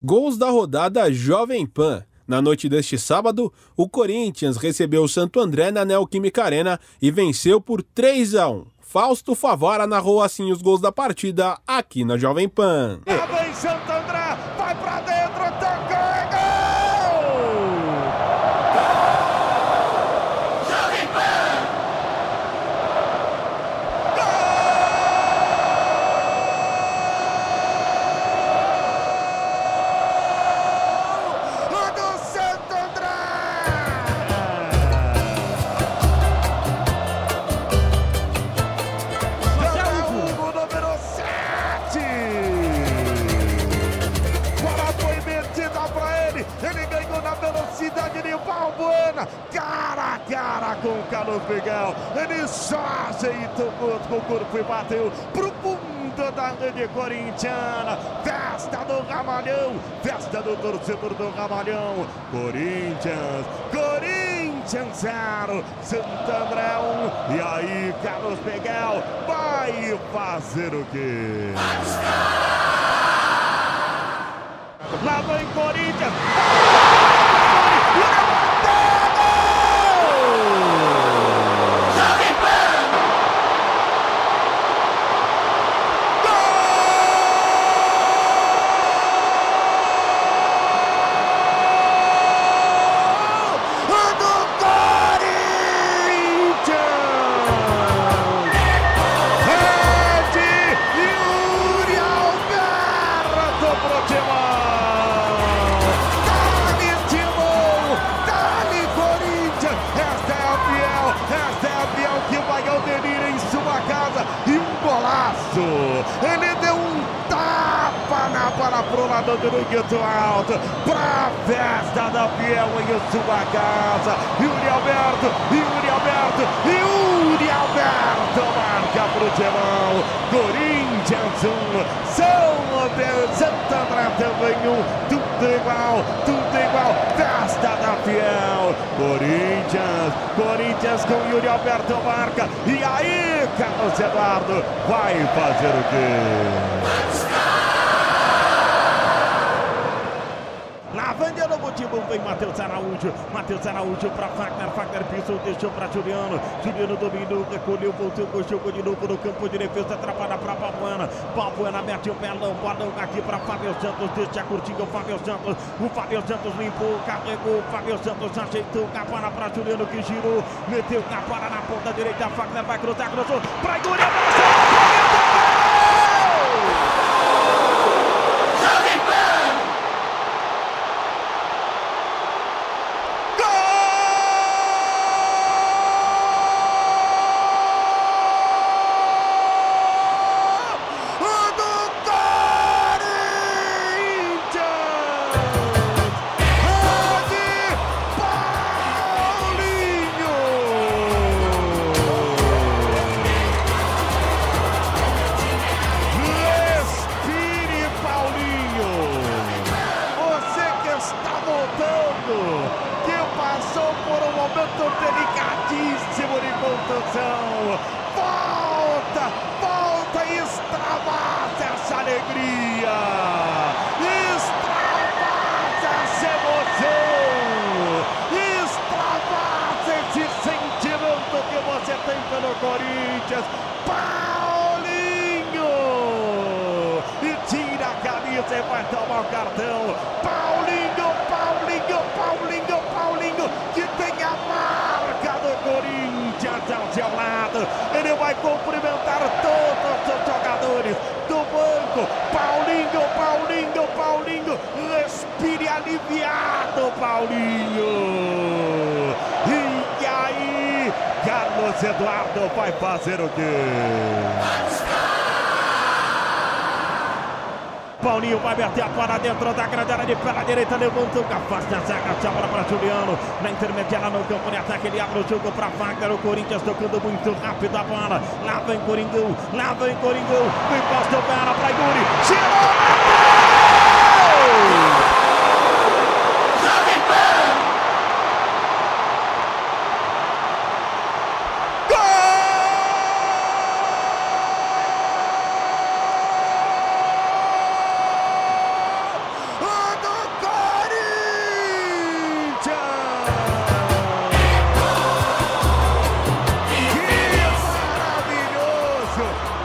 Gols da rodada Jovem Pan. Na noite deste sábado, o Corinthians recebeu o Santo André na Neoquímica Arena e venceu por 3 a 1. Fausto Favara narrou assim os gols da partida aqui na Jovem Pan. Vem velocidade de Balbuena. Cara a cara com o Carlos Miguel. Ele só ajeitou com o corpo e bateu pro fundo da rede corintiana. Festa do Ramalhão. Festa do torcedor do Ramalhão. Corinthians. Corinthians 0. Santo André 1. Um. E aí, Carlos Miguel vai fazer o quê? Lá vem Corinthians. Bola pro lado do Guito Alto. Pra festa da Fiel em sua casa. Yuri Alberto, Yuri Alberto, Yuri Alberto marca pro Timão. Corinthians 1, São Santo André também 1. Tudo igual, tudo igual. Festa da Fiel. Corinthians, Corinthians com Yuri Alberto marca. E aí, Carlos Eduardo vai fazer o quê? Motivo, vem Matheus Araújo. Matheus Araújo para Fagner. Fagner pisou, deixou para Juliano. Juliano dominou, recolheu, voltou, jogou de novo no campo de defesa. Atrapalha para Papuana. Papuana mete o pelão, balão aqui para Fábio Santos. Deixa curtir o Fábio Santos. O Fábio Santos limpou, carregou. Fábio Santos ajeitou. Capara para Juliano que girou. Meteu Capara na ponta direita. Fagner vai cruzar, cruzou para Igor. Pelo Corinthians. Paulinho! E tira a camisa e vai tomar o cartão. Paulinho, Paulinho, Paulinho, Paulinho, que tem a marca do Corinthians ao seu lado. Ele vai cumprimentar todos os jogadores do banco. Paulinho, Paulinho, Paulinho, respire aliviado, Paulinho. Carlos Eduardo vai fazer o quê? Paulinho vai meter a bola dentro da grande área de pela direita, levantou, afasta a zaga, bola para Juliano, na intermediária no campo de ataque, ele abre o jogo para Wagner, o Corinthians tocando muito rápido a bola, lá vem Coringão, lá vem Coringão, encosta o pé para Yuri, tirou, good.